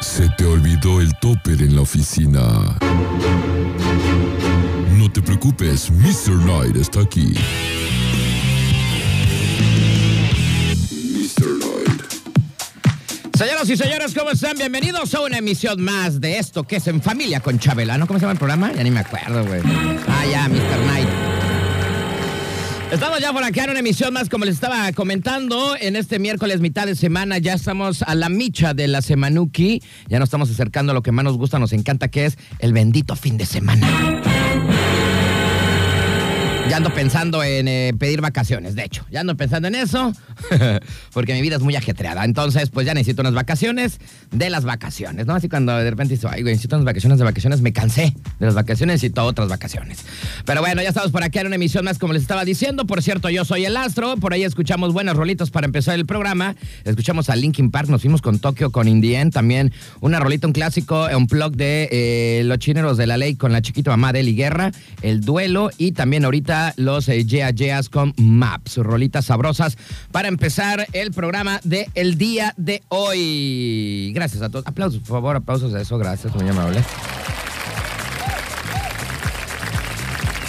Se te olvidó el topper en la oficina. No te preocupes, Mr. Knight está aquí. Mr. Knight. Señoras y señores, ¿cómo están? Bienvenidos a una emisión más de esto que es En Familia con Chabela. ¿No? ¿Cómo se llama el programa? Ya ni me acuerdo, güey. Ah, ya, Mr. Knight. Estamos ya por acá en una emisión más, como les estaba comentando, en este miércoles mitad de semana ya estamos a la micha de la Semanuki, ya nos estamos acercando a lo que más nos gusta, nos encanta, que es el bendito fin de semana. Ya ando pensando en eh, pedir vacaciones, de hecho. Ya ando pensando en eso, porque mi vida es muy ajetreada. Entonces, pues ya necesito unas vacaciones de las vacaciones, ¿no? Así cuando de repente dices, ay, güey, necesito unas vacaciones de vacaciones, me cansé de las vacaciones, necesito otras vacaciones. Pero bueno, ya estamos por aquí en una emisión más, como les estaba diciendo. Por cierto, yo soy el Astro, por ahí escuchamos buenos rolitos para empezar el programa. Escuchamos a Linkin Park, nos fuimos con Tokio, con Indien, también una rolita, un clásico, un blog de eh, Los Chineros de la Ley con la chiquita mamá de Eli Guerra, El Duelo y también ahorita los Yeah Yeahs con Maps, rolitas sabrosas para empezar el programa de el día de hoy. Gracias a todos. Aplausos, por favor, aplausos a eso, gracias, muy amable.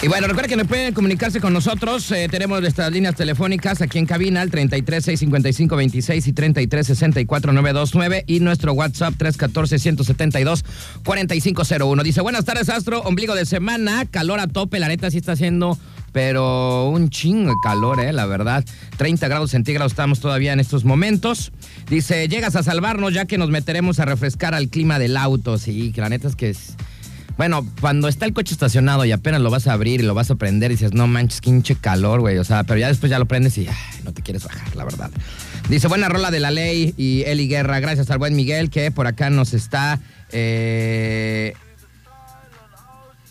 Y bueno, recuerden que no pueden comunicarse con nosotros. eh, tenemos nuestras líneas telefónicas aquí en cabina, al 33 655 26 y 33 64 929 y nuestro WhatsApp 314 172 4501. Dice, buenas tardes, Astro, ombligo de semana, calor a tope, la neta sí está haciendo, pero un chingo de calor, eh, la verdad. 30 grados centígrados estamos todavía en estos momentos. Dice, llegas a salvarnos ya que nos meteremos a refrescar al clima del auto. Sí, que la neta es que es... Bueno, cuando está el coche estacionado y apenas lo vas a abrir y lo vas a prender y dices, no manches, qué hinche calor, güey. O sea, pero ya después ya lo prendes y no te quieres bajar, la verdad. Dice, buena rola de la ley y Eli Guerra. Gracias al buen Miguel que por acá nos está... eh,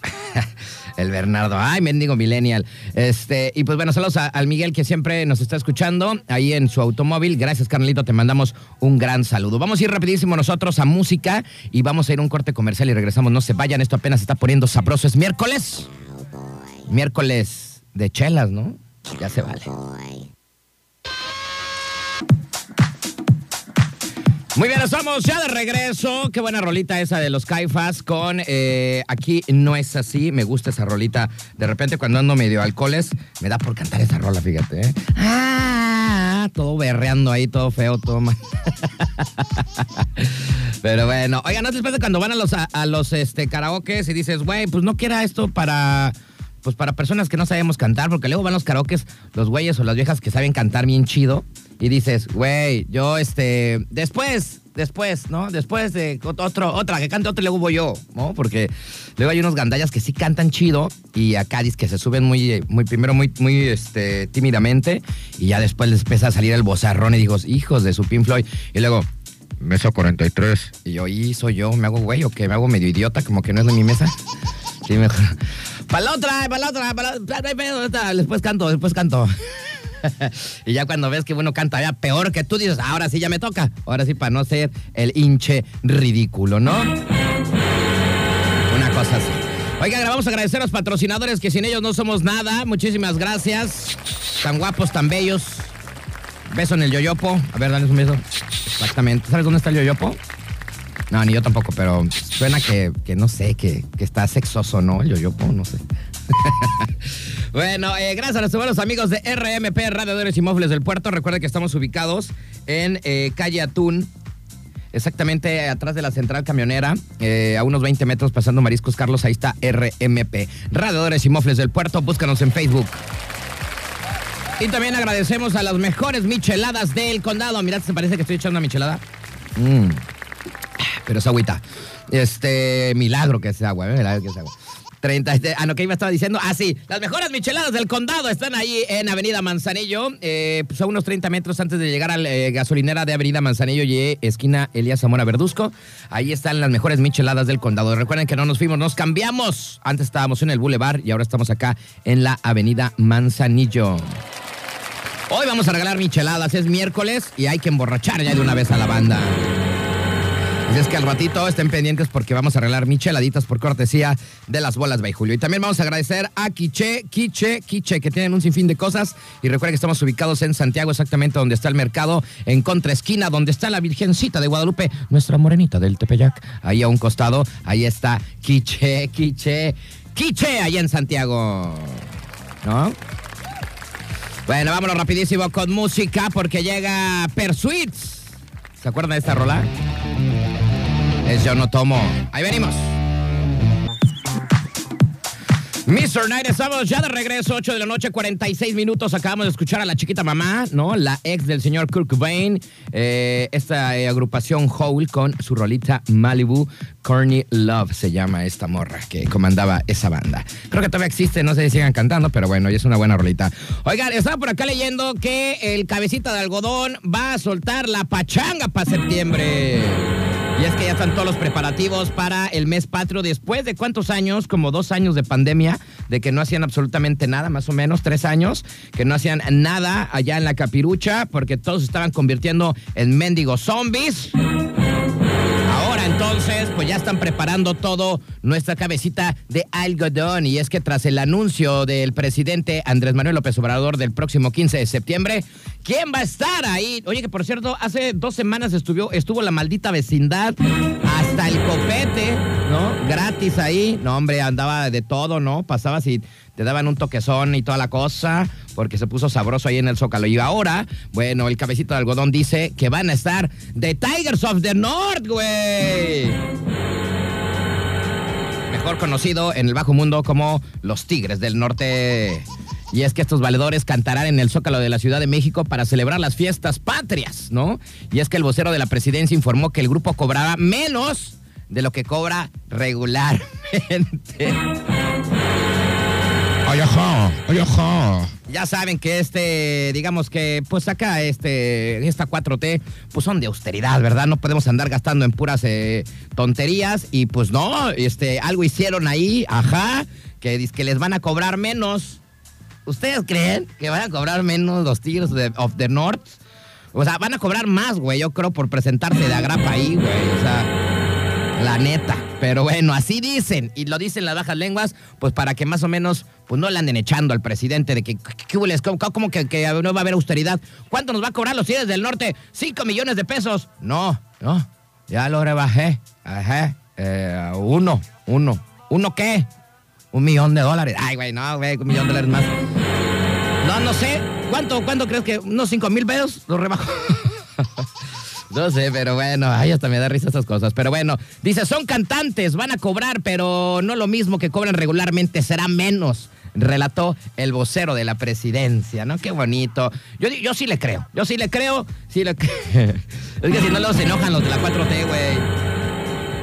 el Bernardo, ay, mendigo millennial. Este, y pues bueno, saludos a- al Miguel que siempre nos está escuchando ahí en su automóvil. Gracias, carnalito, te mandamos un gran saludo. Vamos a ir rapidísimo nosotros a música y vamos a ir a un corte comercial y regresamos. No se vayan, esto apenas se está poniendo sabroso. Es miércoles. Miércoles de chelas, ¿no? Ya se vale. Muy bien, estamos ya de regreso. Qué buena rolita esa de los Caifas con eh, Aquí no es así. Me gusta esa rolita. De repente cuando ando medio alcoholes, me da por cantar esa rola, fíjate. ¿eh? Ah, todo berreando ahí, todo feo, todo mal. Pero bueno, oigan, ¿no te pasa cuando van a los, a, a los este, karaokes y dices, güey, pues no quiera esto para... Pues para personas que no sabemos cantar, porque luego van los karaokes, los güeyes o las viejas que saben cantar bien chido, y dices, güey, yo este, después, después, ¿no? Después de otro, otra, que cante otro y luego voy yo, ¿no? Porque luego hay unos gandallas que sí cantan chido y acá dice que se suben muy, muy, primero muy, muy este, tímidamente y ya después les empieza a salir el bozarrón y digo, hijos de su Pink Floyd, y luego, mesa 43. Y yo, ¿y soy yo? ¿Me hago güey o qué? ¿Me hago medio idiota? Como que no es de mi mesa. Sí, mejor. Para la otra, para la otra, para la otra. Después canto, después canto. y ya cuando ves que uno canta ya peor que tú, dices, ahora sí ya me toca. Ahora sí, para no ser el hinche ridículo, ¿no? Una cosa así. Oigan, vamos a agradecer a los patrocinadores que sin ellos no somos nada. Muchísimas gracias. Tan guapos, tan bellos. Beso en el yoyopo. A ver, dale un beso. Exactamente. ¿Sabes dónde está el yoyopo? No, ni yo tampoco, pero suena que, que no sé, que, que está sexoso, ¿no? El yoyopo, no sé. bueno, eh, gracias a nuestros buenos amigos de RMP, Radiadores y Móviles del Puerto. Recuerden que estamos ubicados en eh, calle Atún, exactamente atrás de la central camionera, eh, a unos 20 metros pasando Mariscos Carlos, ahí está RMP. Radiadores y Mofles del Puerto, búscanos en Facebook. Y también agradecemos a las mejores micheladas del condado. Mirad, ¿se parece que estoy echando una michelada? Mm. Pero es agüita. Este, milagro que sea agua, ¿eh? milagro que sea agua. 30, este, ah, no, que iba a estar diciendo. Ah, sí, las mejores micheladas del condado están ahí en Avenida Manzanillo, eh, pues a unos 30 metros antes de llegar a la eh, gasolinera de Avenida Manzanillo y esquina Elías Zamora Verduzco. Ahí están las mejores micheladas del condado. Recuerden que no nos fuimos, nos cambiamos. Antes estábamos en el Boulevard y ahora estamos acá en la Avenida Manzanillo. Hoy vamos a regalar micheladas, es miércoles y hay que emborrachar ya de una vez a la banda. Así es que al ratito estén pendientes porque vamos a arreglar micheladitas por cortesía de las bolas by Julio. Y también vamos a agradecer a Quiche, Quiche, Quiche, que tienen un sinfín de cosas. Y recuerden que estamos ubicados en Santiago, exactamente donde está el mercado, en contraesquina, donde está la Virgencita de Guadalupe, nuestra morenita del Tepeyac. Ahí a un costado, ahí está Quiche, Quiche, Quiche, ahí en Santiago. ¿No? Bueno, vámonos rapidísimo con música porque llega Persuits. ¿Se acuerdan de esta rola? Yo No Tomo. Ahí venimos. Mr. Night, estamos ya de regreso, 8 de la noche, 46 minutos. Acabamos de escuchar a la chiquita mamá, ¿no? La ex del señor Kurt Cobain. Eh, esta eh, agrupación Hole con su rolita Malibu. Corny Love se llama esta morra que comandaba esa banda. Creo que todavía existe, no sé si sigan cantando, pero bueno, es una buena rolita. Oigan, estaba por acá leyendo que el cabecita de algodón va a soltar la pachanga para septiembre. Y es que ya están todos los preparativos para el mes patrio después de cuántos años, como dos años de pandemia, de que no hacían absolutamente nada, más o menos tres años, que no hacían nada allá en la capirucha, porque todos estaban convirtiendo en mendigos zombies. Entonces, pues ya están preparando todo nuestra cabecita de algodón. Y es que tras el anuncio del presidente Andrés Manuel López Obrador del próximo 15 de septiembre, ¿quién va a estar ahí? Oye, que por cierto, hace dos semanas estuvo, estuvo la maldita vecindad hasta el copete, ¿no? Gratis ahí. No, hombre, andaba de todo, ¿no? Pasabas y te daban un toquezón y toda la cosa, porque se puso sabroso ahí en el Zócalo. Y ahora, bueno, el cabecito de algodón dice que van a estar The Tigers of the North, güey. Mejor conocido en el bajo mundo como los Tigres del Norte. Y es que estos valedores cantarán en el Zócalo de la Ciudad de México para celebrar las fiestas patrias, ¿no? Y es que el vocero de la presidencia informó que el grupo cobraba menos de lo que cobra regularmente. Ay, ajá, ay, ajá. Ya saben que este, digamos que, pues acá, este, esta 4T, pues son de austeridad, ¿verdad? No podemos andar gastando en puras eh, tonterías y pues no, este, algo hicieron ahí, ajá, que, que les van a cobrar menos. ¿Ustedes creen que van a cobrar menos los Tigres de, of the North? O sea, van a cobrar más, güey, yo creo, por presentarse de agrapa ahí, güey. O sea, la neta. Pero bueno, así dicen, y lo dicen las bajas lenguas, pues para que más o menos, pues no le anden echando al presidente de que, ¿qué? ¿Cómo, que, que no va a haber austeridad? ¿Cuánto nos va a cobrar los Tigres del Norte? ¿Cinco millones de pesos? No, no, ya lo rebajé. Ajá, eh, uno, uno. ¿Uno qué? Un millón de dólares. Ay, güey, no, güey, un millón de dólares más. No, no sé. ¿Cuánto, cuánto crees que? ¿Unos cinco mil pesos? Lo rebajo. No sé, pero bueno, ay, hasta me da risa estas cosas. Pero bueno, dice, son cantantes, van a cobrar, pero no lo mismo que cobran regularmente, será menos. Relató el vocero de la presidencia, ¿no? Qué bonito. Yo, yo sí le creo, yo sí le creo, sí le Es que si no los enojan los de la 4T, güey.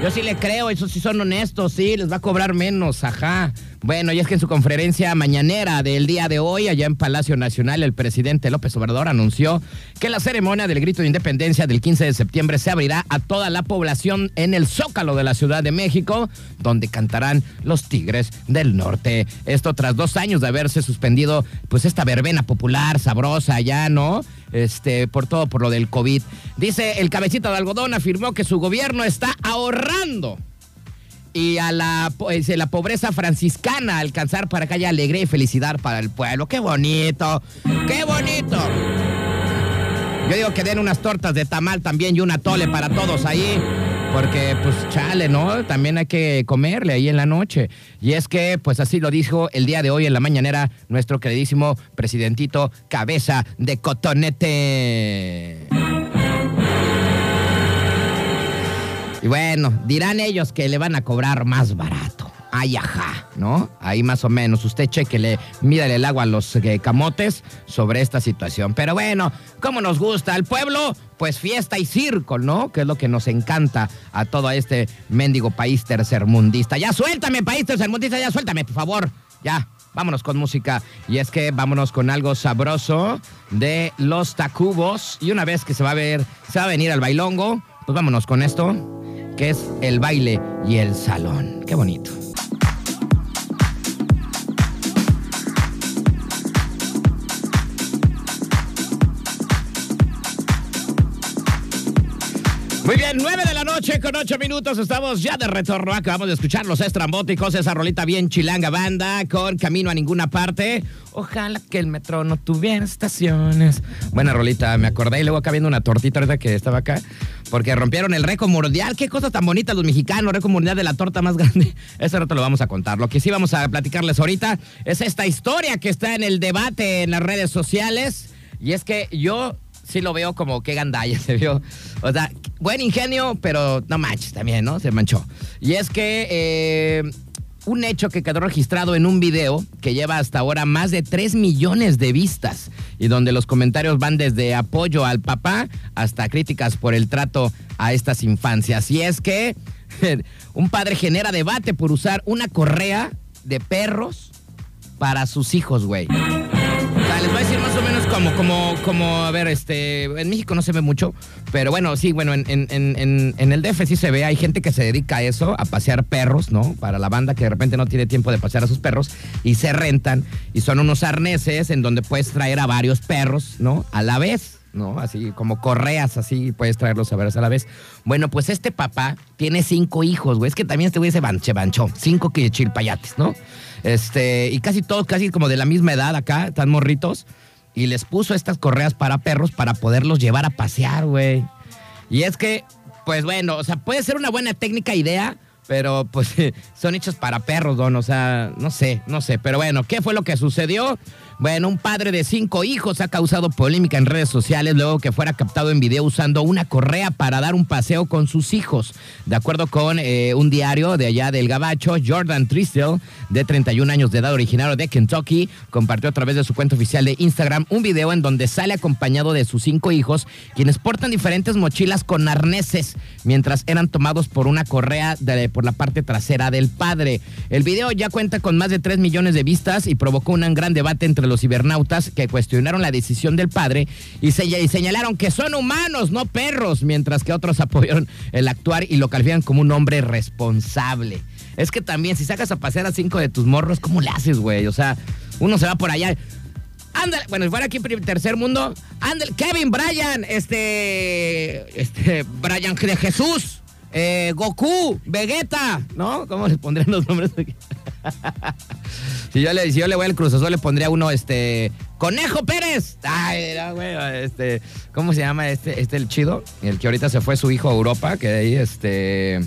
Yo sí le creo, esos sí son honestos, sí, les va a cobrar menos, ajá. Bueno, y es que en su conferencia mañanera del día de hoy, allá en Palacio Nacional, el presidente López Obrador anunció que la ceremonia del grito de independencia del 15 de septiembre se abrirá a toda la población en el Zócalo de la Ciudad de México, donde cantarán los Tigres del Norte. Esto tras dos años de haberse suspendido, pues, esta verbena popular, sabrosa, ya, ¿no? Este, por todo, por lo del COVID. Dice el cabecita de algodón, afirmó que su gobierno está ahorrando y a la, pues, la pobreza franciscana alcanzar para que haya alegría y felicidad para el pueblo. ¡Qué bonito! ¡Qué bonito! Yo digo que den unas tortas de tamal también y una tole para todos ahí. Porque, pues, chale, ¿no? También hay que comerle ahí en la noche. Y es que, pues, así lo dijo el día de hoy en la mañanera nuestro queridísimo presidentito Cabeza de Cotonete. Bueno, dirán ellos que le van a cobrar más barato. Ay, ajá, ¿no? Ahí más o menos. Usted chequele, mírale el agua a los eh, camotes sobre esta situación. Pero bueno, ¿cómo nos gusta al pueblo? Pues fiesta y circo, ¿no? Que es lo que nos encanta a todo este mendigo país tercermundista. Ya suéltame, país tercermundista, ya suéltame, por favor. Ya, vámonos con música. Y es que vámonos con algo sabroso de los tacubos. Y una vez que se va a ver, se va a venir al bailongo, pues vámonos con esto, que es el baile y el salón. Qué bonito. Muy bien, nueve de la noche con ocho minutos. Estamos ya de retorno. Acabamos de escuchar los estrambóticos, esa rolita bien chilanga banda con Camino a ninguna parte. Ojalá que el metro no tuviera estaciones. Buena rolita, me acordé y luego acá viendo una tortita ahorita que estaba acá. Porque rompieron el récord mundial. Qué cosas tan bonitas los mexicanos, récord mundial de la torta más grande. Ese rato lo vamos a contar. Lo que sí vamos a platicarles ahorita es esta historia que está en el debate en las redes sociales. Y es que yo sí lo veo como que gandalla se vio. O sea, buen ingenio, pero no manches también, ¿no? Se manchó. Y es que eh, un hecho que quedó registrado en un video que lleva hasta ahora más de 3 millones de vistas y donde los comentarios van desde apoyo al papá hasta críticas por el trato a estas infancias. Y es que un padre genera debate por usar una correa de perros para sus hijos, güey les voy a decir más o menos como, como, como, a ver, este, en México no se ve mucho, pero bueno, sí, bueno, en, en, el DF sí se ve, hay gente que se dedica a eso, a pasear perros, ¿no? Para la banda que de repente no tiene tiempo de pasear a sus perros y se rentan y son unos arneses en donde puedes traer a varios perros, ¿no? A la vez. ¿no? Así como correas, así puedes traerlos a ver a la vez. Bueno, pues este papá tiene cinco hijos, güey. Es que también este güey se banchó, cinco que chilpayates, ¿no? Este, y casi todos, casi como de la misma edad acá, están morritos. Y les puso estas correas para perros para poderlos llevar a pasear, güey. Y es que, pues bueno, o sea, puede ser una buena técnica, idea, pero pues son hechos para perros, don. O sea, no sé, no sé. Pero bueno, ¿qué fue lo que sucedió? Bueno, un padre de cinco hijos ha causado polémica en redes sociales luego que fuera captado en video usando una correa para dar un paseo con sus hijos. De acuerdo con eh, un diario de allá del Gabacho, Jordan Tristel, de 31 años de edad, originario de Kentucky, compartió a través de su cuenta oficial de Instagram un video en donde sale acompañado de sus cinco hijos, quienes portan diferentes mochilas con arneses, mientras eran tomados por una correa de, por la parte trasera del padre. El video ya cuenta con más de 3 millones de vistas y provocó un gran debate entre los cibernautas que cuestionaron la decisión del padre y, señalaron que son humanos, no perros, mientras que otros apoyaron el actuar y lo califican como un hombre responsable. Es que también, si sacas a pasear a cinco de tus morros, ¿cómo le haces, güey? O sea, uno se va por allá. Ándale, bueno, si fuera aquí tercer mundo, ándale, Kevin, Brian, este, este, Brian de Jesús, eh, Goku, Vegeta, ¿no? ¿Cómo les pondrían los nombres aquí? si, yo le, si le voy al Cruz Azul, le pondría uno, este, Conejo Pérez. Ay, güey, este, ¿cómo se llama este, este el chido? El que ahorita se fue su hijo a Europa, que ahí, este...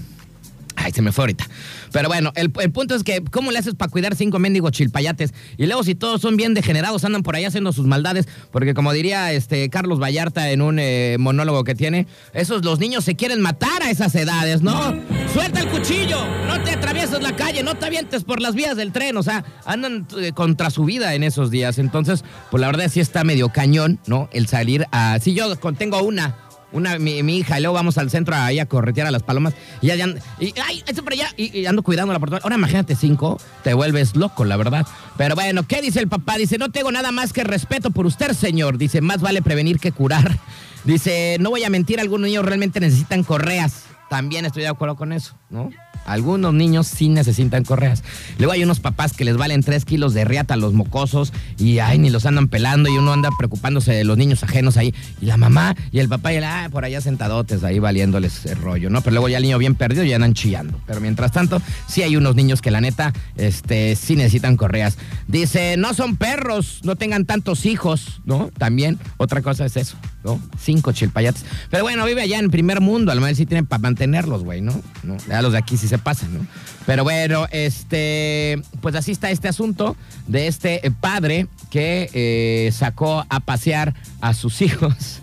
Ay, se me fue ahorita. Pero bueno, el, punto es que, ¿cómo le haces para cuidar cinco mendigos chilpayates? Y luego, si todos son bien degenerados, andan por ahí haciendo sus maldades, porque como diría este Carlos Vallarta en un eh, monólogo que tiene, esos los niños se quieren matar a esas edades, ¿no? Suelta el cuchillo, no te atravieses la calle, no te avientes por las vías del tren, o sea, andan eh, contra su vida en esos días. Entonces, pues la verdad sí está medio cañón, ¿no? El salir a. Si yo tengo una una, mi, hija, y luego vamos al centro ahí a corretear a las palomas, y ya, y, ay, eso para allá, y, ando cuidando la portada. Ahora imagínate cinco, te vuelves loco, la verdad. Pero bueno, ¿qué dice el papá? Dice, no tengo nada más que respeto por usted, señor. Dice, más vale prevenir que curar. Dice, no voy a mentir, algunos niños realmente necesitan correas. También estoy de acuerdo con eso, ¿no? Algunos niños sí necesitan correas. Luego hay unos papás que les valen tres kilos de riata a los mocosos y ay, ni los andan pelando y uno anda preocupándose de los niños ajenos ahí. Y la mamá y el papá y el, ah, por allá sentadotes ahí valiéndoles el rollo, ¿no? Pero luego ya el niño bien perdido y andan chillando. Pero mientras tanto, sí hay unos niños que la neta, este, sí necesitan correas. Dice, no son perros, no tengan tantos hijos, ¿no? También, otra cosa es eso, ¿no? Cinco chilpayates. Pero bueno, vive allá en primer mundo, al menos sí tienen para mantenerlos, güey, ¿no? ¿no? Ya los de aquí sí se pasa, ¿no? Pero bueno, este, pues así está este asunto de este padre que eh, sacó a pasear a sus hijos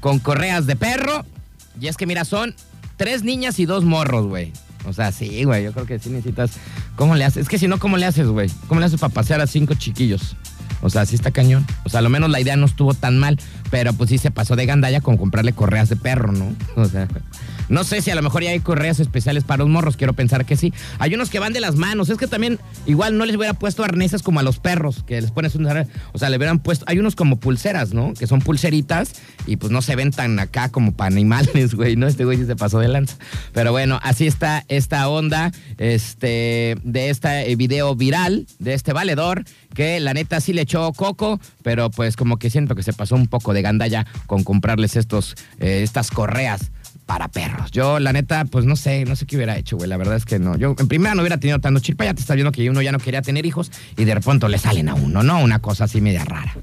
con correas de perro. Y es que, mira, son tres niñas y dos morros, güey. O sea, sí, güey, yo creo que sí necesitas. ¿Cómo le haces? Es que si no, ¿cómo le haces, güey? ¿Cómo le haces para pasear a cinco chiquillos? O sea, sí está cañón. O sea, a lo menos la idea no estuvo tan mal, pero pues sí se pasó de gandalla con comprarle correas de perro, ¿no? O sea, no sé si a lo mejor ya hay correas especiales para los morros, quiero pensar que sí. Hay unos que van de las manos, es que también igual no les hubiera puesto arneses como a los perros, que les pones un... O sea, le hubieran puesto... Hay unos como pulseras, ¿no? Que son pulseritas y pues no se ven tan acá como para animales, güey, ¿no? Este güey se pasó de lanza. Pero bueno, así está esta onda este, de este video viral, de este valedor, que la neta sí le echó coco, pero pues como que siento que se pasó un poco de gandalla con comprarles estos, eh, estas correas para perros. Yo, la neta, pues no sé, no sé qué hubiera hecho, güey. La verdad es que no. Yo en primera no hubiera tenido tanto chilpa, ya te está viendo que uno ya no quería tener hijos y de repente le salen a uno, ¿no? Una cosa así media rara.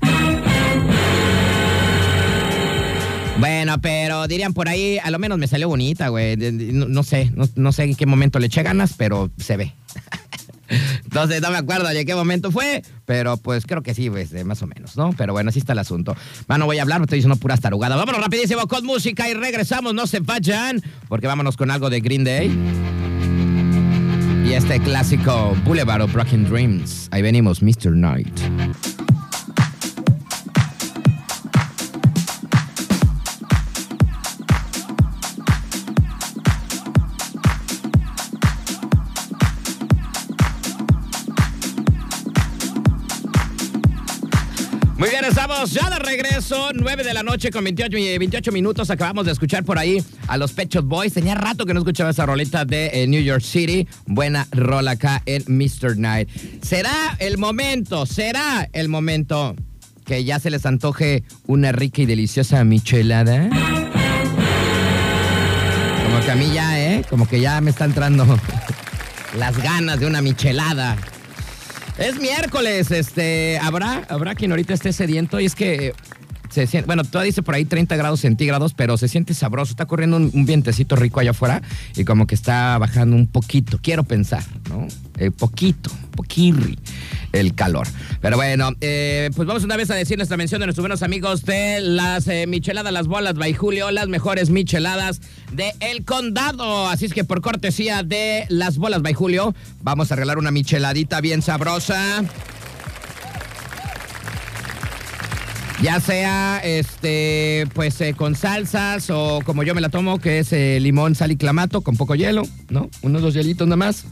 Bueno, pero dirían por ahí, a lo menos me salió bonita, güey. No, no sé, no, no sé en qué momento le eché ganas, pero se ve. Entonces no me acuerdo de qué momento fue, pero pues creo que sí, pues, más o menos, ¿no? Pero bueno, así está el asunto. Bueno, voy a hablar, estoy diciendo puras tarugadas. Vámonos rapidísimo con música y regresamos, no se vayan, porque vámonos con algo de Green Day. Y este clásico Boulevard of Broken Dreams. Ahí venimos, Mr. Knight. Estamos ya de regreso, 9 de la noche con 28, 28 minutos. Acabamos de escuchar por ahí a los Pet Boys. Tenía rato que no escuchaba esa rolita de eh, New York City. Buena rola acá en Mr. Night. ¿Será el momento, será el momento que ya se les antoje una rica y deliciosa michelada? Como que a mí ya, ¿eh? Como que ya me está entrando las ganas de una michelada. Es miércoles, este, habrá, habrá quien ahorita esté sediento y es que se siente, bueno, todavía dice por ahí 30 grados centígrados, pero se siente sabroso, está corriendo un, un vientecito rico allá afuera y como que está bajando un poquito, quiero pensar, ¿no? Eh, poquito, poquirri el calor. Pero bueno, eh, pues vamos una vez a decir nuestra mención de nuestros buenos amigos de las eh, micheladas, las bolas by Julio, las mejores micheladas de El Condado. Así es que por cortesía de las bolas by Julio, vamos a regalar una micheladita bien sabrosa. Ya sea este, pues eh, con salsas o como yo me la tomo, que es eh, limón, sal y clamato con poco hielo, ¿no? Unos dos hielitos nada más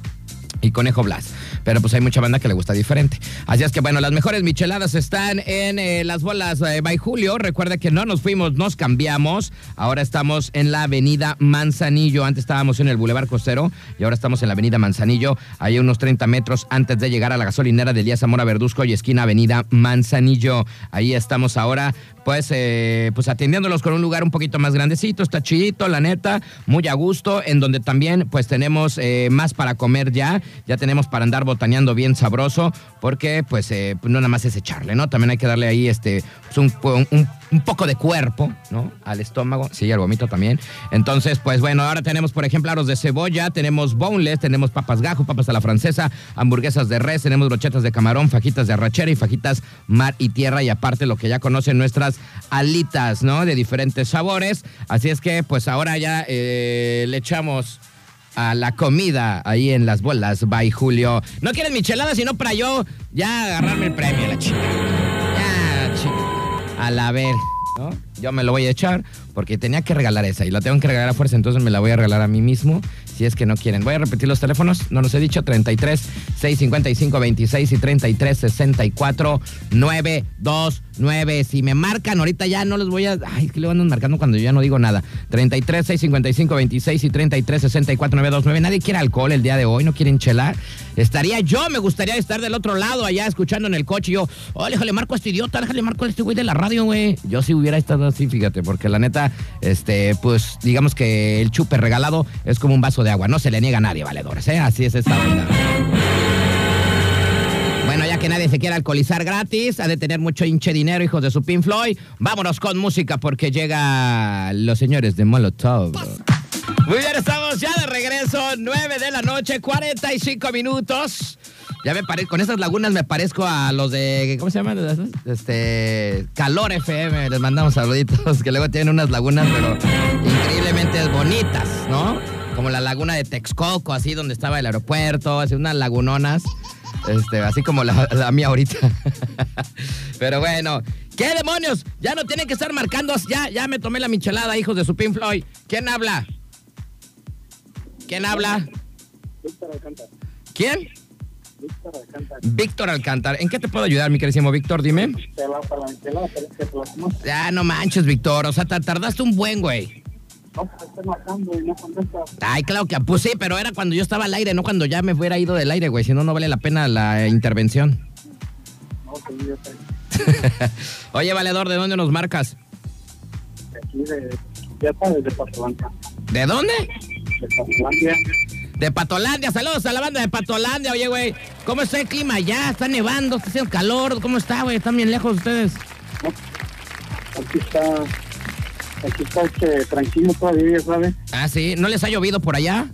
y Conejo Blas. Pero pues hay mucha banda que le gusta diferente. Así es que bueno, las mejores micheladas están en eh, las bolas eh, by Julio. Recuerda que no nos fuimos, nos cambiamos. Ahora estamos en la avenida Manzanillo. Antes estábamos en el Boulevard Costero y ahora estamos en la avenida Manzanillo. Ahí unos 30 metros antes de llegar a la gasolinera de Elías Zamora Verduzco y esquina avenida Manzanillo. Ahí estamos ahora pues, eh, pues atendiéndolos con un lugar un poquito más grandecito, está chidito, la neta, muy a gusto, en donde también pues tenemos eh, más para comer ya, ya tenemos para andar botaneando bien sabroso, porque pues, eh, pues no nada más es echarle, ¿no? También hay que darle ahí este, pues, un, poco de cuerpo, ¿no? Al estómago, sí, al vomito también. Entonces, pues bueno, ahora tenemos, por ejemplo, aros de cebolla, tenemos boneless, tenemos papas gajo, papas a la francesa, hamburguesas de res, tenemos brochetas de camarón, fajitas de arrachera y fajitas mar y tierra, y aparte lo que ya conocen nuestras alitas, ¿no? De diferentes sabores. Así es que, pues ahora ya eh, le echamos a la comida ahí en las bolas. Bye, Julio. No quieres michelada, sino para yo ya agarrarme el premio, la chica. A la ver, ¿no? Yo me lo voy a echar porque tenía que regalar esa y la tengo que regalar a fuerza, entonces me la voy a regalar a mí mismo si es que no quieren. Voy a repetir los teléfonos, no los he dicho, 33 655 26 y 33 64 929. Si me marcan, ahorita ya no les voy a... Ay, es que le van marcando cuando yo ya no digo nada. 33 655 26 y 33 64 929. Nadie quiere alcohol el día de hoy, no quieren chelar. Estaría yo, me gustaría estar del otro lado allá escuchando en el coche y yo, oh, déjale marco a este idiota, déjale marco a este güey de la radio, güey. Yo sí hubiera estado así, fíjate, porque la neta, este, pues digamos que el chupe regalado es como un vaso de agua, no se le niega a nadie, valedores, ¿eh? Así es esta onda. Que nadie se quiere alcoholizar gratis, ha de tener mucho hinche dinero, hijos de su Pink Floyd. Vámonos con música porque llega los señores de Molotov. Muy bien, estamos ya de regreso, 9 de la noche, 45 minutos. Ya me parezco, con estas lagunas me parezco a los de, ¿cómo se llaman? Este, Calor FM, les mandamos saluditos, que luego tienen unas lagunas, pero increíblemente bonitas, ¿no? Como la laguna de Texcoco, así donde estaba el aeropuerto, así unas lagunonas, este, así como la, la mía ahorita. pero bueno, ¿qué demonios? Ya no tienen que estar marcando, ya, ya me tomé la michelada, hijos de su Pink Floyd. ¿Quién habla? ¿Quién habla? Víctor Alcántara. ¿Quién? Víctor Alcántara. Víctor Alcántara. ¿En qué te puedo ayudar, mi queridísimo Víctor? Dime. Ya, no manches, Víctor. O sea, te tardaste un buen, güey. No, pues estoy marcando y no contestas. Ay, claro que, pues sí, pero era cuando yo estaba al aire, no cuando ya me fuera ido del aire, güey. Si no, no vale la pena la intervención. No, que yo. Oye, valedor, ¿de dónde nos marcas? De aquí de. Ya Paso Blanca. ¿De dónde? de Patolandia. De Patolandia, saludos a la banda de Patolandia, oye, güey. ¿Cómo está el clima allá? ¿Está nevando? ¿Está haciendo calor? ¿Cómo está, güey? ¿Están bien lejos ustedes? Aquí está, aquí está este, tranquilo todavía, ¿sabes? Ah, sí. ¿No les ha llovido por allá?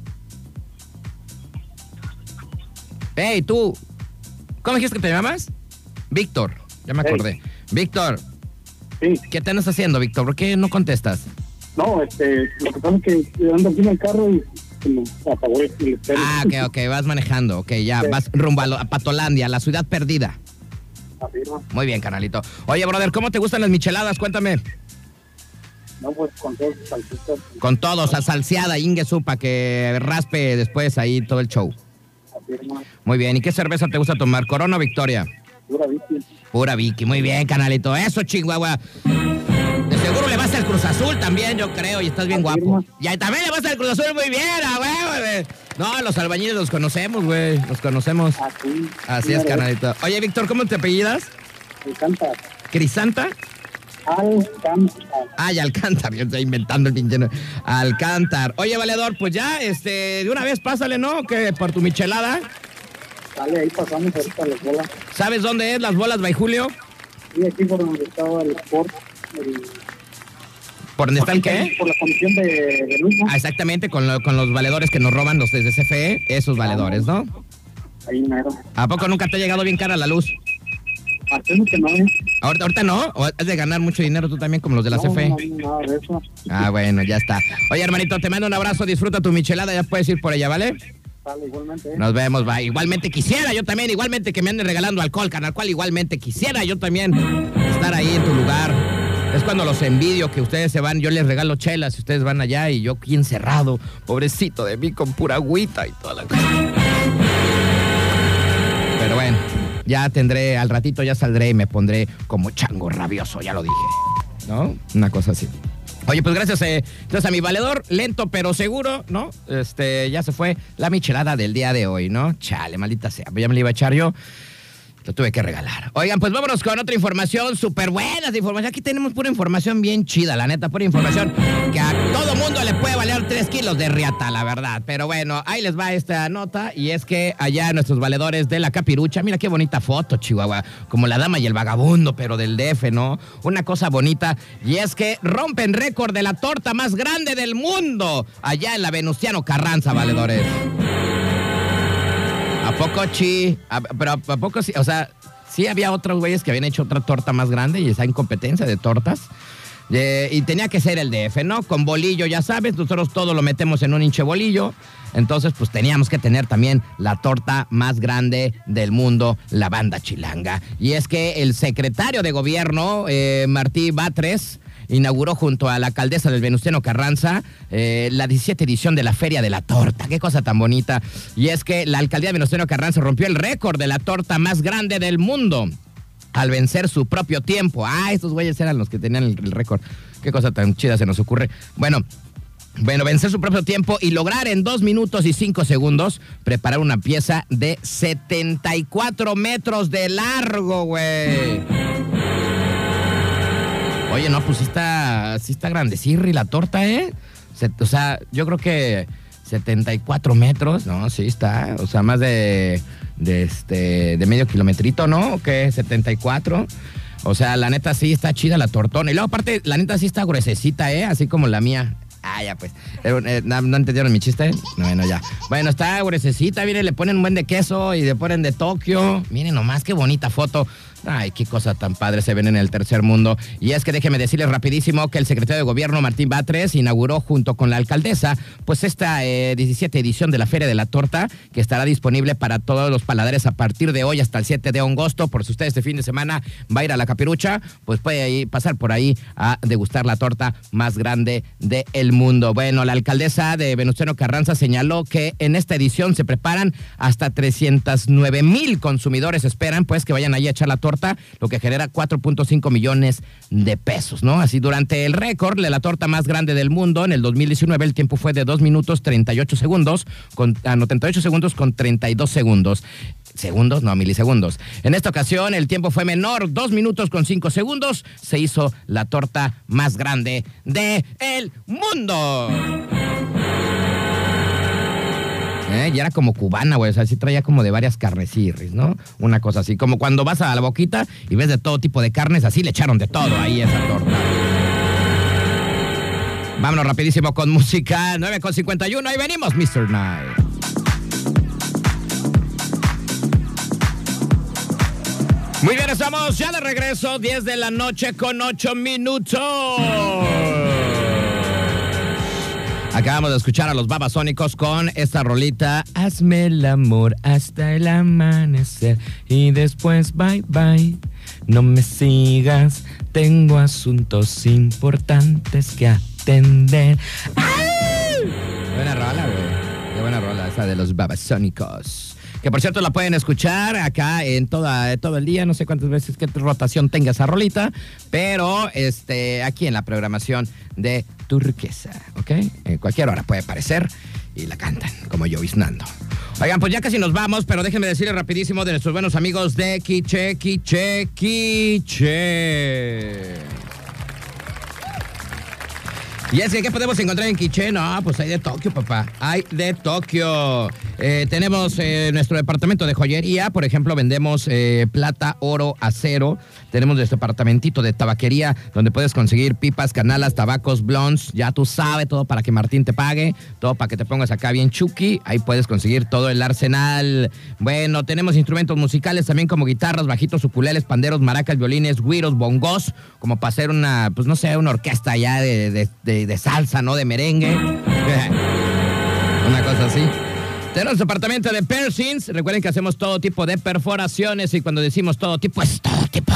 Hey, tú. ¿Cómo dijiste que te llamas? Víctor. Ya me Hey. acordé. Víctor, Sí, ¿qué te andas haciendo, Víctor? ¿Por qué no contestas? no, este, lo que pasa es que ando aquí en el carro y apagó el. Ah, ok, ok, vas manejando. Ok, ya, Sí. vas rumbo a, lo- a Patolandia, la ciudad perdida. Afirma. Muy bien, canalito. Oye, brother, ¿cómo te gustan las micheladas? Cuéntame. No, pues con todos salsitas, Con todo, sal- salseada, ingesu, para que raspe después ahí todo el show. Muy bien, ¿y qué cerveza te gusta tomar? ¿Corona o Victoria? pura bici. Pura Vicky, muy bien, canalito. Eso, chihuahua. De seguro le vas al Cruz Azul también, yo creo, y estás bien guapo. Y ahí también le vas al Cruz Azul muy bien, güey. No, los albañiles los conocemos, güey. Los conocemos. Así. Así es, canalito. Oye, Víctor, ¿cómo te apellidas? Alcanta. ¿Crisanta? Alcanta. Ay, Alcántar, yo estoy inventando el pinche. Alcántar. Oye, valedor, pues ya, este, de una vez pásale, ¿no? Que por tu michelada. Dale, ahí pasamos ahorita las bolas. ¿Sabes dónde es las bolas by Julio? Y aquí por donde estaba el sport. El, ¿Por dónde está el qué? Por la comisión de, de luz, ¿no? Ah, exactamente, con, lo- con los valedores que nos roban los desde CFE, esos valedores, ¿no? Ahí mero. ¿A poco nunca te ha llegado bien cara la luz? Hacemos que no. Ahorita, ahorita no, o has de ganar mucho dinero tú también como los de la no, CFE. No, no, nada de eso. Ah, bueno, ya está. Oye, hermanito, te mando un abrazo, disfruta tu michelada, ya puedes ir por ella, ¿vale? Igualmente, ¿eh? Nos vemos, bye. Igualmente quisiera yo también, igualmente que me anden regalando alcohol, canal cual igualmente quisiera yo también estar ahí en tu lugar. Es cuando los envidio que ustedes se van, yo les regalo chelas y ustedes van allá y yo aquí encerrado, pobrecito de mí con pura agüita y toda la cosa. Ya tendré, al ratito ya saldré y me pondré como chango rabioso, ya lo dije. ¿No? Una cosa así. Oye, pues gracias eh, a mi valedor, lento pero seguro, ¿no? Este, ya se fue la michelada del día de hoy, ¿no? Chale, maldita sea. Ya me la iba a echar yo. Lo tuve que regalar. Oigan, pues vámonos con otra información súper buena de información. Aquí tenemos pura información bien chida, la neta, pura información que a todo mundo le puede valer 3 kilos de riata, la verdad. Pero bueno, ahí les va esta nota y es que allá nuestros valedores de la capirucha, mira qué bonita foto, Chihuahua, como la dama y el vagabundo, pero del DF, ¿no? Una cosa bonita y es que rompen récord de la torta más grande del mundo allá en la Venustiano Carranza, valedores. ¿A poco chi? A- pero a, poco sí, o sea, sí había otros güeyes que habían hecho otra torta más grande y está en competencia de tortas. Eh, y tenía que ser el DF, ¿no? Con bolillo, ya sabes, nosotros todo lo metemos en un hinche bolillo. Entonces, pues teníamos que tener también la torta más grande del mundo, la banda chilanga. Y es que el secretario de gobierno, eh, Martí Batres, inauguró junto a la alcaldesa del Venustiano Carranza eh, la 17 edición de la Feria de la Torta. Qué cosa tan bonita. Y es que la alcaldía de Venustiano Carranza rompió el récord de la torta más grande del mundo al vencer su propio tiempo. Ah, estos güeyes eran los que tenían el, el récord. Qué cosa tan chida se nos ocurre. Bueno. Bueno, vencer su propio tiempo y lograr en dos minutos y cinco segundos preparar una pieza de 74 metros de largo, güey. Oye, no, pues sí está, sí está grandecirri la torta, ¿eh? O sea, yo creo que 74 metros, ¿no? Sí está, o sea, más de, este, de medio kilometrito, ¿no? ¿O qué? 74. O sea, la neta sí está chida la tortona. Y luego aparte, la neta sí está gruesecita, ¿eh? Así como la mía. Ah, ya pues. Eh, eh, ¿no, no entendieron mi chiste? No, bueno, ya. Bueno, está gruesecita, miren, le ponen un buen de queso y le ponen de Tokio. Miren nomás qué bonita foto. Ay, qué cosa tan padre se ven en el tercer mundo. Y es que déjeme decirles rapidísimo que el secretario de gobierno Martín Batres inauguró junto con la alcaldesa pues esta eh, 17 edición de la Feria de la Torta que estará disponible para todos los paladares a partir de hoy hasta el 7 de agosto. Por si usted este fin de semana va a ir a la capirucha, pues puede pasar por ahí a degustar la torta más grande del mundo. Bueno, la alcaldesa de Venustiano Carranza señaló que en esta edición se preparan hasta 309 mil consumidores esperan pues que vayan ahí a echar la torta, lo que genera 4.5 millones de pesos, ¿no? Así durante el récord de la torta más grande del mundo, en el 2019 el tiempo fue de 2 minutos 38 segundos, con, ah, no, 38 segundos con 32 segundos. Segundos, no, milisegundos. En esta ocasión el tiempo fue menor, 2 minutos con 5 segundos. Se hizo la torta más grande de el mundo. ¿Eh? Y era como cubana, güey. O sea, sí traía como de varias carnecirris, ¿no? Una cosa así. Como cuando vas a la boquita y ves de todo tipo de carnes, así le echaron de todo ahí esa torta. Vámonos rapidísimo con música. 9 con 51. Ahí venimos, Mr. Night. Muy bien, estamos ya de regreso, 10 de la noche con 8 minutos. Acabamos de escuchar a los babasónicos con esta rolita. Hazme el amor hasta el amanecer y después bye bye. No me sigas, tengo asuntos importantes que atender. ¡Ay! Buena rola, güey. Qué buena rola esa de los babasónicos. Que por cierto la pueden escuchar acá en toda, todo el día, no sé cuántas veces qué rotación tenga esa rolita, pero este, aquí en la programación de Turquesa, ¿ok? En cualquier hora puede aparecer y la cantan, como yo, Isnando. Oigan, pues ya casi nos vamos, pero déjenme decirles rapidísimo de nuestros buenos amigos de Quiche, Quiche, Quiche. Y es que, ¿qué podemos encontrar en Quiche? No, pues hay de Tokio, papá. Hay de Tokio. Eh, tenemos eh, nuestro departamento de joyería. Por ejemplo, vendemos eh, plata, oro, acero. Tenemos nuestro departamentito de tabaquería, donde puedes conseguir pipas, canalas, tabacos, blondes. Ya tú sabes, todo para que Martín te pague. Todo para que te pongas acá bien chuki. Ahí puedes conseguir todo el arsenal. Bueno, tenemos instrumentos musicales también como guitarras, bajitos, ukuleles, panderos, maracas, violines, güiros, bongos. Como para hacer una, pues no sé, una orquesta ya de de salsa, ¿no? De merengue. Una cosa así. Tenemos departamento de piercings. Recuerden que hacemos todo tipo de perforaciones y cuando decimos todo tipo es todo tipo.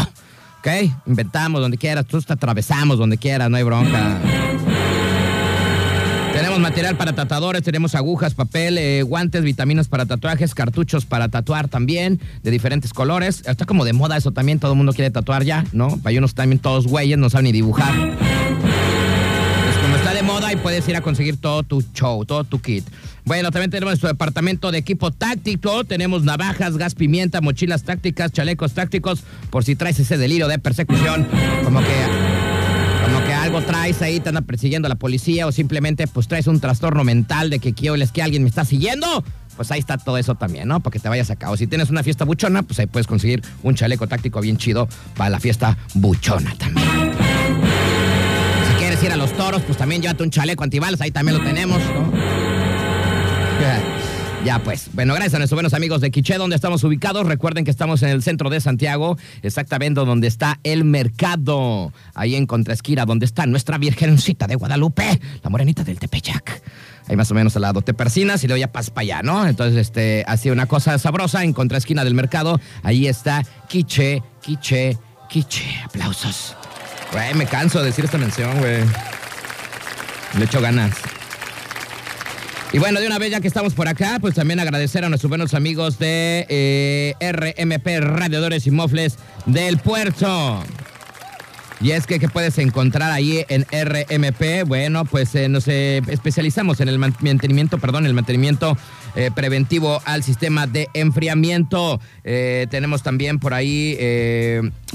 ¿Ok? Inventamos donde quieras, tú atravesamos donde quieras, no hay bronca. Tenemos material para tatuadores, tenemos agujas, papel, eh, guantes, vitaminas para tatuajes, cartuchos para tatuar también, de diferentes colores. Está como de moda eso también, todo el mundo quiere tatuar ya, ¿no? Hay unos también todos güeyes, no saben ni dibujar y puedes ir a conseguir todo tu show, todo tu kit. Bueno, también tenemos nuestro departamento de equipo táctico. Tenemos navajas, gas pimienta, mochilas tácticas, chalecos tácticos, por si traes ese delirio de persecución, como que como que algo traes ahí, te anda persiguiendo la policía o simplemente pues traes un trastorno mental de que quieres que alguien me está siguiendo. Pues ahí está todo eso también, ¿no? Para que te vayas acá. O si tienes una fiesta buchona, pues ahí puedes conseguir un chaleco táctico bien chido para la fiesta buchona también ir a los toros, pues también llévate un chaleco antibalas, ahí también lo tenemos, Ya pues, bueno, gracias a nuestros buenos amigos de Quiché, donde estamos ubicados. Recuerden que estamos en el centro de Santiago, exactamente donde está el mercado. Ahí en contraesquina, donde está nuestra Virgencita de Guadalupe, la morenita del Tepeyac. Ahí más o menos al lado te persinas y luego ya pasas para allá, ¿no? Entonces, este, así una cosa sabrosa en contraesquina del mercado. Ahí está Quiche, Quiche, Quiche. Aplausos. Güey, me canso de decir esta mención, güey. Le echo ganas. Y bueno, de una vez ya que estamos por acá, pues también agradecer a nuestros buenos amigos de eh, RMP Radiadores y Mofles del Puerto. Y es que, ¿qué puedes encontrar ahí en RMP? Bueno, pues eh, nos eh, especializamos en el mantenimiento, perdón, el mantenimiento eh, preventivo al sistema de enfriamiento. Tenemos también por ahí,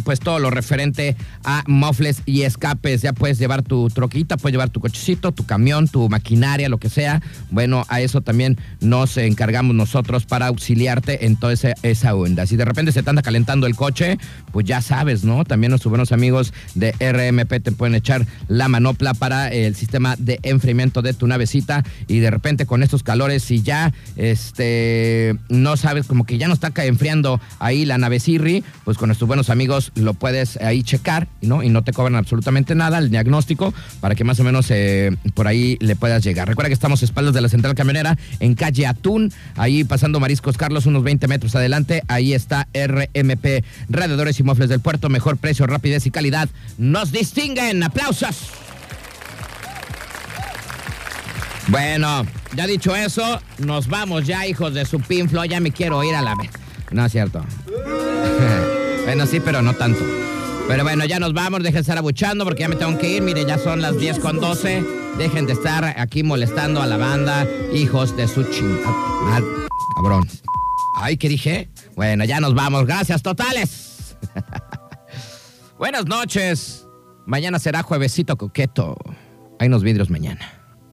pues todo lo referente a mofles y escapes. Ya puedes llevar tu troquita, puedes llevar tu cochecito, tu camión, tu maquinaria, lo que sea. Bueno, a eso también nos encargamos nosotros para auxiliarte en toda esa, esa onda. Si de repente se te anda calentando el coche, pues ya sabes, ¿no? También nuestros buenos amigos de RMP te pueden echar la manopla para el sistema de enfriamiento de tu navecita y de repente con estos calores, si ya este, no sabes, como que ya no está enfriando ahí la nave Sirri, pues con nuestros buenos amigos lo puedes ahí checar, ¿no? Y no te cobran absolutamente nada el diagnóstico para que más o menos eh, por ahí le puedas llegar. Recuerda que estamos a espaldas de la central camionera en calle Atún, ahí pasando Mariscos Carlos, unos 20 metros adelante, ahí está RMP, Radiadores y Mofles del Puerto, mejor precio, rapidez y calidad. Nos distinguen, aplausos. Bueno, ya dicho eso, nos vamos ya, hijos de su pinflo. Ya me quiero ir a la... No es cierto. bueno, sí, pero no tanto. Pero bueno, ya nos vamos, dejen de estar abuchando porque ya me tengo que ir. Mire, ya son las 10 con 12. Dejen de estar aquí molestando a la banda, hijos de su chingada. Cabrón. Ay, ¿qué dije? Bueno, ya nos vamos. Gracias, totales. Buenas noches. Mañana será juevesito coqueto. Hay unos vidrios mañana.